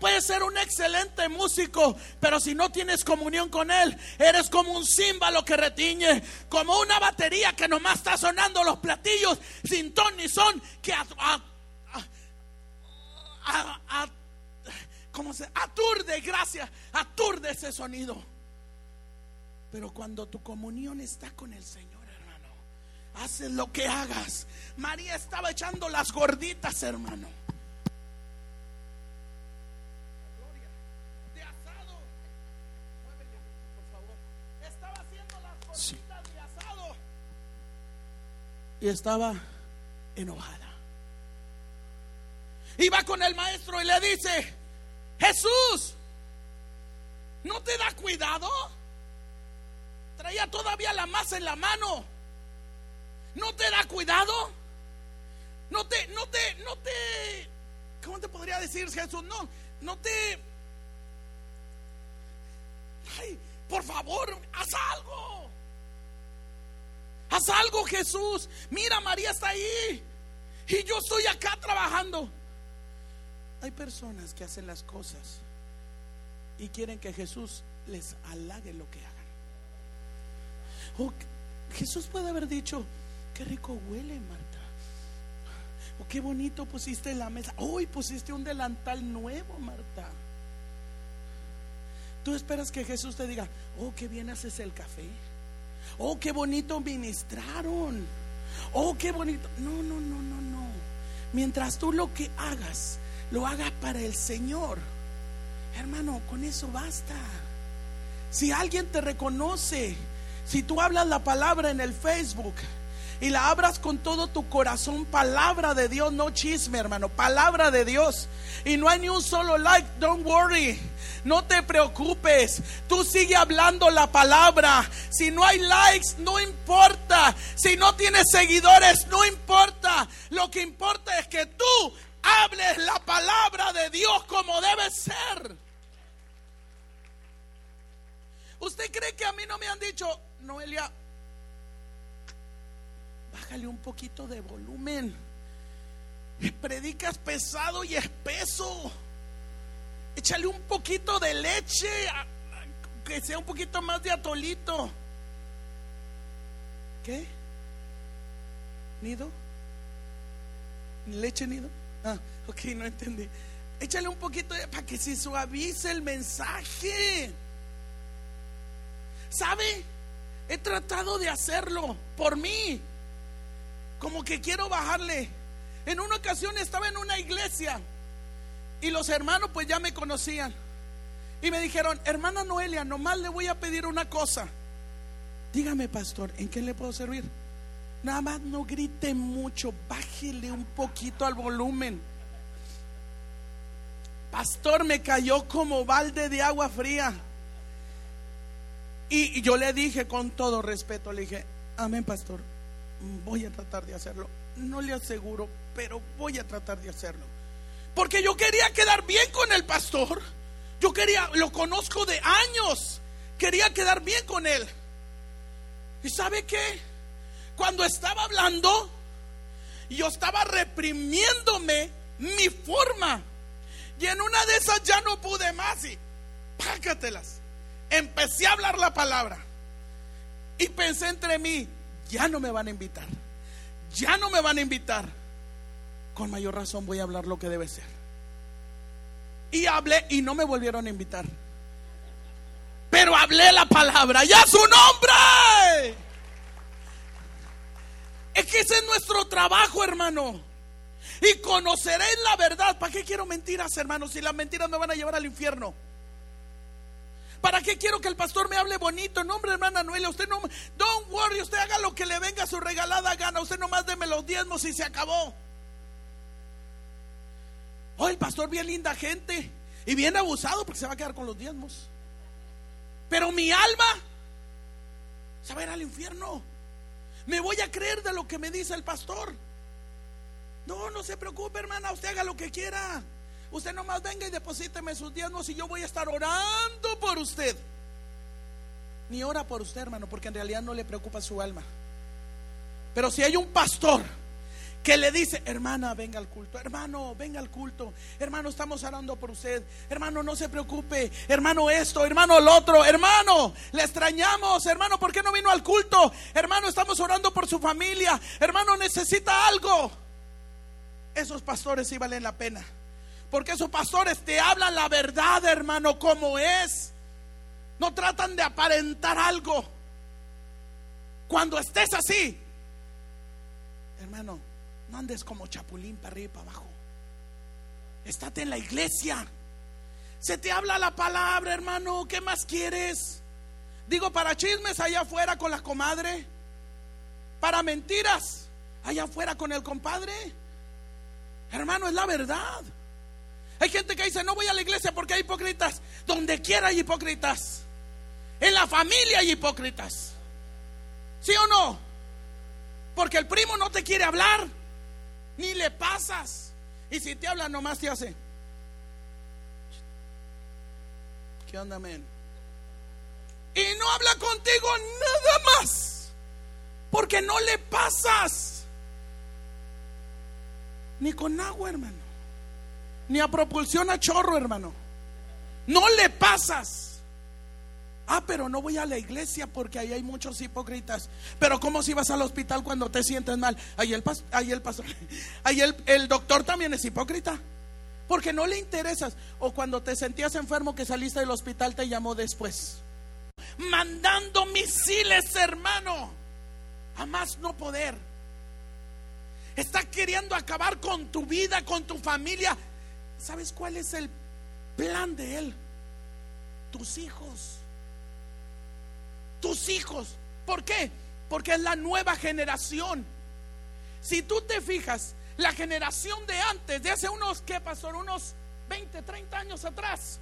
Puedes ser un excelente músico, pero si no tienes comunión con Él, eres como un címbalo que retiñe, como una batería que nomás está sonando los platillos sin ton ni son, que a, ¿cómo se? aturde, gracias, aturde ese sonido. Pero cuando tu comunión está con el Señor, hermano, haces lo que hagas. María estaba echando las gorditas, hermano. Y estaba enojada. Iba con el maestro y le dice, Jesús, ¿no te da cuidado? Traía todavía la masa en la mano. ¿No te da cuidado? No te, no te, no te, ¿cómo te podría decir Jesús? No, no te, ay, por favor, haz algo. Haz algo, Jesús. Mira, María está ahí. Y yo estoy acá trabajando. Hay personas que hacen las cosas y quieren que Jesús les halague lo que hagan. Jesús puede haber dicho, qué rico huele, Marta. O qué bonito pusiste la mesa. Hoy pusiste un delantal nuevo, Marta. Tú esperas que Jesús te diga, oh, qué bien haces el café. Oh, qué bonito ministraron. Oh, qué bonito. No, no, no, no, no. Mientras tú lo que hagas, lo hagas para el Señor. Hermano, con eso basta. Si alguien te reconoce, si tú hablas la palabra en el Facebook, y la abras con todo tu corazón, palabra de Dios, no chisme, hermano, palabra de Dios. Y no hay ni un solo like, don't worry. No te preocupes, tú sigue hablando la palabra. Si no hay likes, no importa. Si no tienes seguidores, no importa. Lo que importa es que tú hables la palabra de Dios como debe ser. ¿Usted cree que a mí no me han dicho, Noelia, bájale un poquito de volumen. Predicas pesado y espeso. Échale un poquito de leche, que sea un poquito más de atolito. ¿Qué? ¿Nido? leche nido. Ah, ok, no entendí. Échale un poquito para que se suavice el mensaje. ¿Sabe? He tratado de hacerlo por mí. Como que quiero bajarle. En una ocasión estaba en una iglesia y los hermanos pues ya me conocían. Y me dijeron, hermana Noelia, nomás le voy a pedir una cosa. Dígame, pastor, ¿en qué le puedo servir? Nada más no grite mucho, bájele un poquito al volumen. Pastor, me cayó como balde de agua fría. Y, yo le dije con todo respeto, le dije, amén, pastor, voy a tratar de hacerlo. No le aseguro, pero voy a tratar de hacerlo. Porque yo quería quedar bien con el pastor. Yo quería, lo conozco de años. Quería quedar bien con él. ¿Y sabe qué? Cuando estaba hablando, yo estaba reprimiéndome mi forma. Y en una de esas ya no pude más y pácatelas. Empecé a hablar la palabra. Y pensé entre mí, ya no me van a invitar. Ya no me van a invitar. Con mayor razón voy a hablar lo que debe ser. Y hablé y no me volvieron a invitar. Pero hablé la palabra. Ya su nombre. Es que ese es nuestro trabajo, hermano. Y conoceréis la verdad. ¿Para qué quiero mentiras, hermano? Si las mentiras me van a llevar al infierno. ¿Para qué quiero que el pastor me hable bonito? No, hombre, hermana Noelia, usted no, don't worry, usted haga lo que le venga a su regalada gana. Usted nomás deme los diezmos y se acabó. Oh, el pastor bien linda gente y bien abusado porque se va a quedar con los diezmos. Pero mi alma se va a ir al infierno. Me voy a creer de lo que me dice el pastor. No, no se preocupe, hermana, usted haga lo que quiera. Usted nomás venga y deposíteme sus diezmos y yo voy a estar orando por usted. Ni ora por usted, hermano, porque en realidad no le preocupa su alma. Pero si hay un pastor que le dice, hermana, venga al culto, hermano, venga al culto, hermano, estamos orando por usted, hermano, no se preocupe, hermano, esto, hermano, lo otro, hermano, le extrañamos, hermano, ¿por qué no vino al culto? Hermano, estamos orando por su familia, hermano, necesita algo. Esos pastores sí valen la pena, porque esos pastores te hablan la verdad, hermano, como es. No tratan de aparentar algo. Cuando estés así, hermano, no andes como chapulín para arriba y para abajo. Estate en la iglesia. Se te habla la palabra, hermano. ¿Qué más quieres? Digo, para chismes allá afuera con la comadre. Para mentiras allá afuera con el compadre. Hermano, es la verdad. Hay gente que dice, no voy a la iglesia porque hay hipócritas. Donde quiera hay hipócritas. En la familia hay hipócritas. ¿Sí o no? Porque el primo no te quiere hablar ni le pasas. Y si te habla, nomás te hace. ¿Qué onda, men? Y no habla contigo nada más. Porque no le pasas. Ni con agua, hermano. Ni a propulsión a chorro, hermano. No le pasas. Ah, pero no voy a la iglesia porque ahí hay muchos hipócritas. Pero ¿cómo si vas al hospital cuando te sientes mal? Ahí el, ahí el pastor, ahí el, el doctor también es hipócrita. Porque no le interesas. O cuando te sentías enfermo que saliste del hospital te llamó después. Mandando misiles, hermano. A más no poder. Está queriendo acabar con tu vida, con tu familia. ¿Sabes cuál es el plan de él? Tus hijos tus hijos. ¿Por qué? Porque es la nueva generación. Si tú te fijas, la generación de antes, de hace unos, ¿qué pasó? Unos 20, 30 años atrás.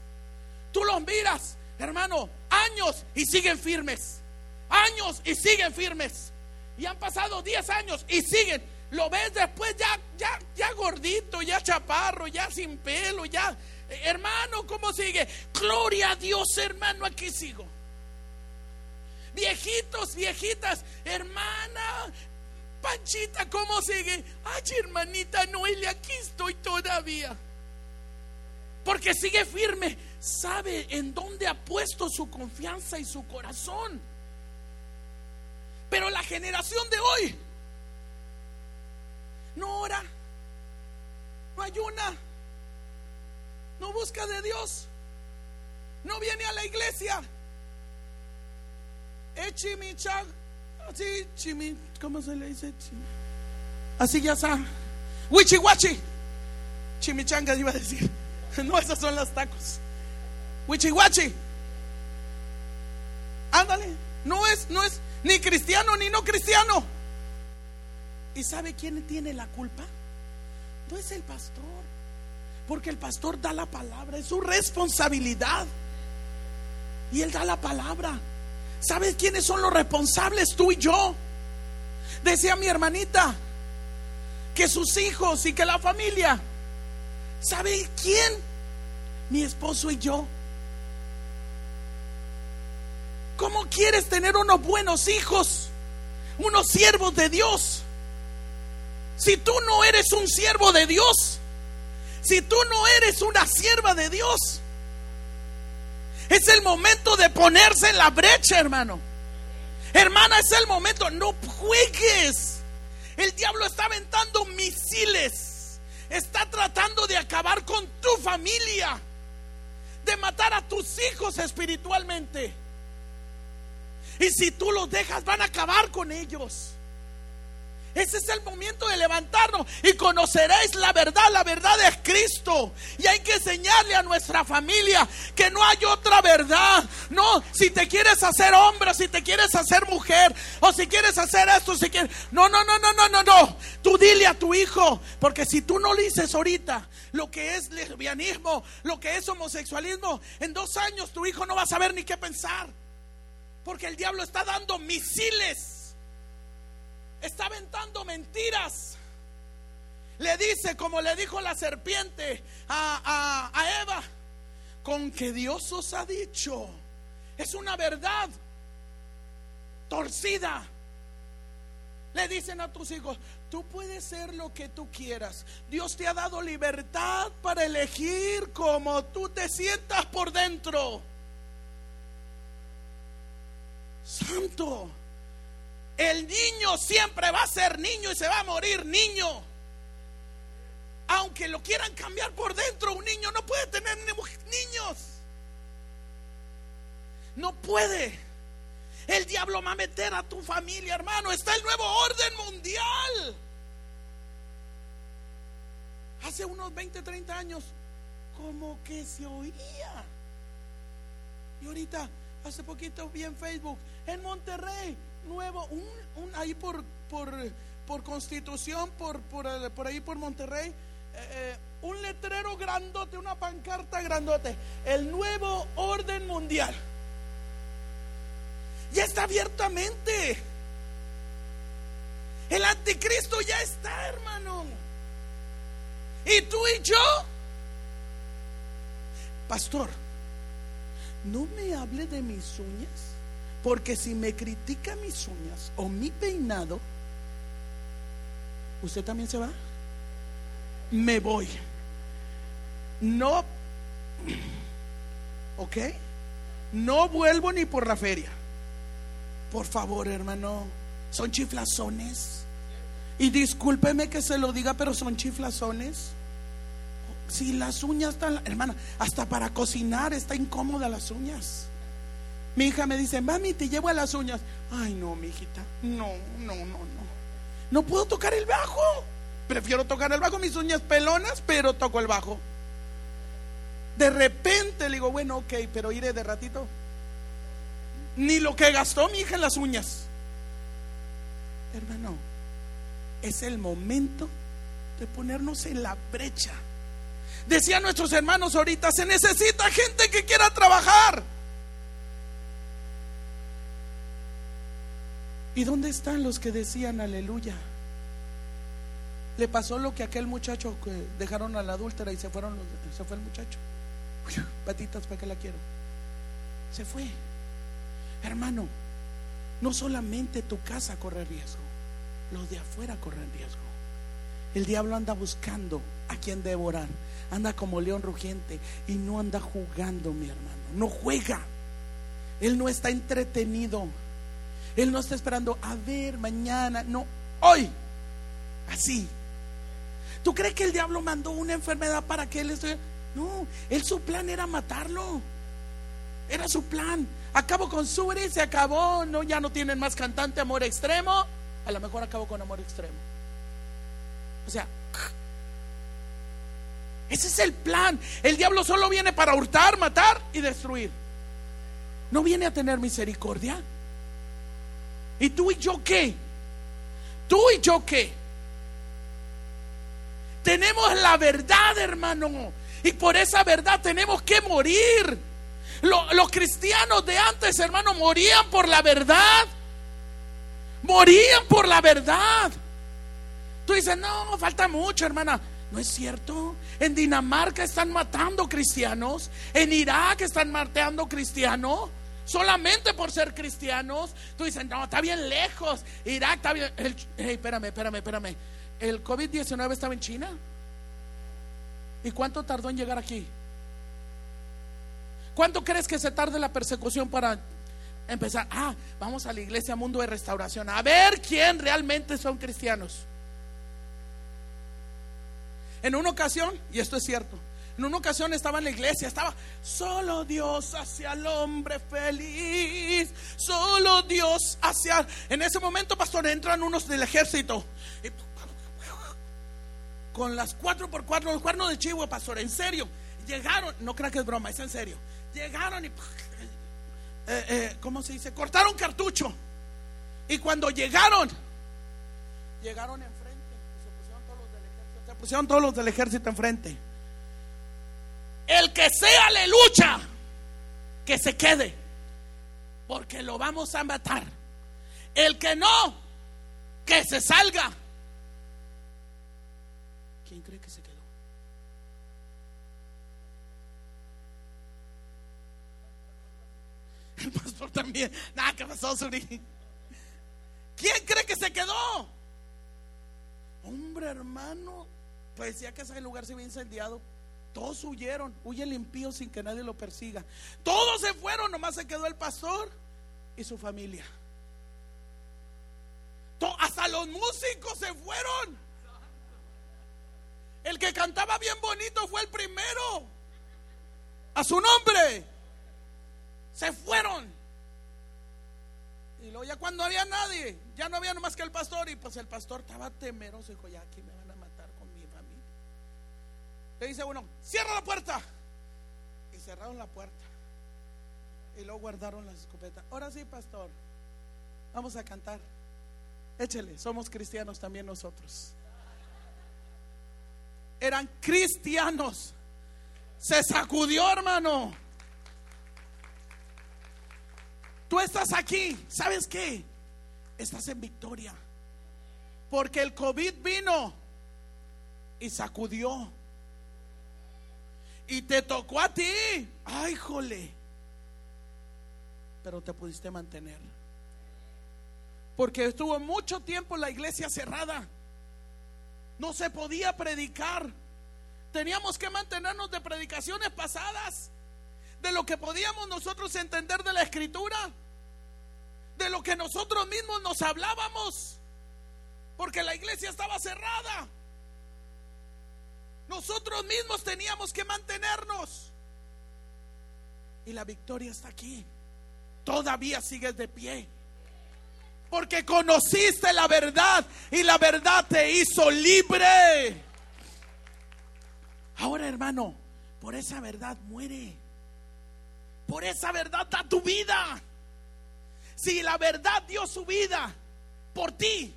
Tú los miras, hermano, años y siguen firmes. Años y siguen firmes. Y han pasado 10 años y siguen. Lo ves después ya, ya, ya gordito, ya chaparro, ya sin pelo, ya. Hermano, ¿cómo sigue? Gloria a Dios, hermano, aquí sigo viejitos, viejitas, hermana, Panchita, ¿cómo sigue? Ay, hermanita Noelia, aquí estoy todavía. Porque sigue firme, sabe en dónde ha puesto su confianza y su corazón. Pero la generación de hoy no ora, ayuna, no busca de Dios, no viene a la iglesia. Echimichag, así, chimi, ¿cómo se le dice? Así ya está. Wichiwachi. Chimichanga iba a decir. No, esas son las tacos. Wichiwachi. Ándale. No es, no es ni cristiano ni no cristiano. ¿Y sabe quién tiene la culpa? No es el pastor. Porque el pastor da la palabra, es su responsabilidad. Y él da la palabra. ¿Sabes quiénes son los responsables? Tú y yo. Decía mi hermanita que sus hijos y que la familia. ¿Sabe quién? Mi esposo y yo. ¿Cómo quieres tener unos buenos hijos? Unos siervos de Dios. Si tú no eres un siervo de Dios, si tú no eres una sierva de Dios, es el momento de ponerse en la brecha, hermano. Hermana, es el momento. No juegues. El diablo está aventando misiles. Está tratando de acabar con tu familia. De matar a tus hijos espiritualmente. Y si tú los dejas, van a acabar con ellos. Ese es el momento de levantarnos y conoceréis la verdad. La verdad es Cristo. Y hay que enseñarle a nuestra familia que no hay otra verdad. No, si te quieres hacer hombre, si te quieres hacer mujer, o si quieres hacer esto, si quieres. No, no, no, no, no, no, no. Tú dile a tu hijo, porque si tú no le dices ahorita lo que es lesbianismo, lo que es homosexualismo, en dos años tu hijo no va a saber ni qué pensar. Porque el diablo está dando misiles está aventando mentiras. Le dice, como le dijo la serpiente a, a, Eva, con que Dios os ha dicho, es una verdad torcida. Le dicen a tus hijos, tú puedes ser lo que tú quieras. Dios te ha dado libertad para elegir como tú te sientas por dentro. Santo. El niño siempre va a ser niño y se va a morir niño. Aunque lo quieran cambiar por dentro, un niño no puede tener niños. No puede. El diablo va a meter a tu familia, hermano. Está el nuevo orden mundial. Hace unos 20, 30 años, como que se oía. Y ahorita, hace poquito vi en Facebook, en Monterrey, nuevo, un, ahí por, por, por Constitución, por, por, eh, por, ahí por Monterrey, eh, eh, un letrero grandote, una pancarta grandote, el nuevo orden mundial. Ya está abiertamente. El anticristo ya está, hermano. Y tú y yo, pastor, no me hable de mis uñas porque si me critica mis uñas o mi peinado, ¿usted también se va? Me voy. No, ¿ok? No vuelvo ni por la feria. Por favor, hermano, son chiflazones. Y discúlpeme que se lo diga, pero son chiflazones. Si las uñas están, hermana, hasta para cocinar está incómoda las uñas. Mi hija me dice, mami, te llevo a las uñas. Ay, no, mi hijita. No, no, no, no. No puedo tocar el bajo. Prefiero tocar el bajo, mis uñas pelonas, pero toco el bajo. De repente le digo, bueno, ok, pero iré de ratito. Ni lo que gastó mi hija en las uñas. Hermano, es el momento de ponernos en la brecha. Decían nuestros hermanos ahorita, se necesita gente que quiera trabajar. ¿Y dónde están los que decían aleluya? Le pasó lo que aquel muchacho que dejaron a la adúltera y se fueron se fue el muchacho. patitas para que la quiero. Se fue. Hermano, no solamente tu casa corre riesgo, los de afuera corren riesgo. El diablo anda buscando a quien devorar. Anda como león rugiente y no anda jugando, mi hermano. No juega. Él no está entretenido. Él no está esperando a ver mañana, no, hoy. Así. ¿Tú crees que el diablo mandó una enfermedad para que él estuviera? No, él su plan era matarlo. Era su plan. Acabo con Suri, se acabó, no, ya no tienen más cantante amor extremo. A lo mejor acabo con amor extremo. O sea, ese es el plan. El diablo solo viene para hurtar, matar y destruir. No viene a tener misericordia. ¿Y tú y yo qué? ¿Tú y yo qué? Tenemos la verdad, hermano. Y por esa verdad tenemos que morir. Los, cristianos de antes, hermano, morían por la verdad. Morían por la verdad. Tú dices, no, falta mucho, hermana. No es cierto. En Dinamarca están matando cristianos. En Irak están matando cristianos. Solamente por ser cristianos. Tú dices, no, está bien lejos. Irak está bien. espérame, espérame, espérame. ¿El COVID-19 estaba en China? ¿Y cuánto tardó en llegar aquí? ¿Cuánto crees que se tarde la persecución para empezar? Ah, vamos a la iglesia Mundo de Restauración a ver quién realmente son cristianos. En una ocasión, y esto es cierto, en una ocasión estaba en la iglesia, estaba, solo Dios hacia el hombre feliz, solo Dios hacia... En ese momento, pastor, entran unos del ejército. con las cuatro por cuatro, los cuernos de chivo, pastor, en serio. Llegaron, no creo que es broma, es en serio. Llegaron y, eh, eh, ¿cómo se dice? Cortaron cartucho. Y cuando llegaron, llegaron en pusieron todos los del ejército enfrente. El que sea aleluya, que se quede, porque lo vamos a matar. El que no, que se salga. ¿Quién cree que se quedó? El pastor también. Nada, ¿qué pasó, Suri? ¿Quién cree que se quedó? Hombre, hermano, decía que ese lugar se había incendiado. Todos huyeron, huye el impío sin que nadie lo persiga. Todos se fueron, nomás se quedó el pastor y su familia. hasta los músicos se fueron. El que cantaba bien bonito fue el primero. A su nombre. Se fueron. Y luego ya cuando había nadie, ya no había nomás que el pastor. Y pues el pastor estaba temeroso. Dijo, ya aquí me le dice uno, cierra la puerta. Y cerraron la puerta. Y luego guardaron las escopetas. Ahora sí, pastor, vamos a cantar. Échele, somos cristianos también nosotros. Eran cristianos. Se sacudió, hermano. Tú estás aquí, ¿sabes qué? Estás en victoria. Porque el COVID vino y sacudió y te tocó a ti. Ay, jole. Pero te pudiste mantener. Porque estuvo mucho tiempo la iglesia cerrada. No se podía predicar. Teníamos que mantenernos de predicaciones pasadas. De lo que podíamos nosotros entender de la escritura. De lo que nosotros mismos nos hablábamos. Porque la iglesia estaba cerrada. Nosotros mismos teníamos que mantenernos. Y la victoria está aquí. Todavía sigues de pie. Porque conociste la verdad y la verdad te hizo libre. Ahora, hermano, por esa verdad muere. Por esa verdad da tu vida. Si la verdad dio su vida por ti,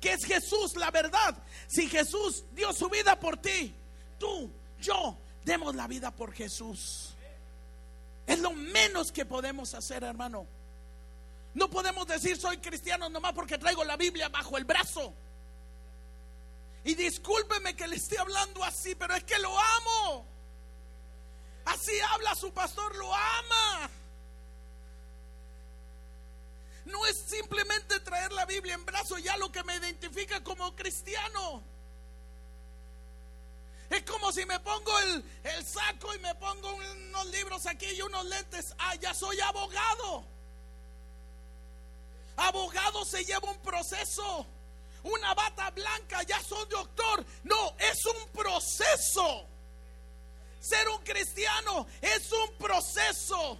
que es Jesús la verdad. Si Jesús dio su vida por ti, tú, yo, demos la vida por Jesús. Es lo menos que podemos hacer, hermano. No podemos decir soy cristiano nomás porque traigo la Biblia bajo el brazo. Y discúlpeme que le esté hablando así, pero es que lo amo. Así habla su pastor, lo ama no es simplemente traer la Biblia en brazo, ya lo que me identifica como cristiano. Es como si me pongo el, el saco y me pongo unos libros aquí y unos lentes. Ah, ya soy abogado. Abogado se lleva un proceso. Una bata blanca, ya soy doctor. No, es un proceso. Ser un cristiano es un proceso.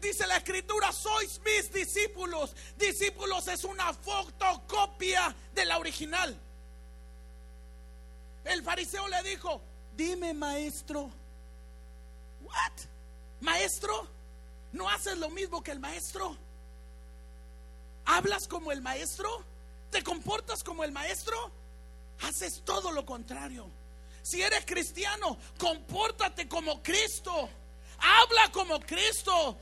Dice la escritura, sois mis discípulos. Discípulos es una fotocopia de la original. El fariseo le dijo, dime maestro. What? Maestro, ¿no haces lo mismo que el maestro? ¿Hablas como el maestro? ¿Te comportas como el maestro? Haces todo lo contrario. Si eres cristiano, compórtate como Cristo. Habla como Cristo.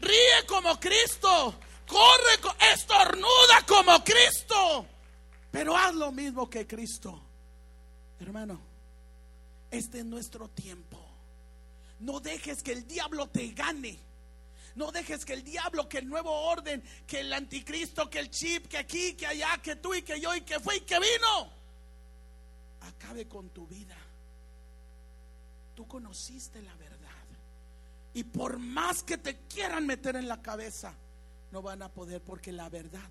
Ríe como Cristo. Corre, estornuda como Cristo. Pero haz lo mismo que Cristo. Hermano, este es nuestro tiempo. No dejes que el diablo te gane. No dejes que el diablo, que el nuevo orden, que el anticristo, que el chip, que aquí, que allá, que tú y que yo y que fue y que vino, acabe con tu vida. Tú conociste la verdad. Y por más que te quieran meter en la cabeza, no van a poder porque la verdad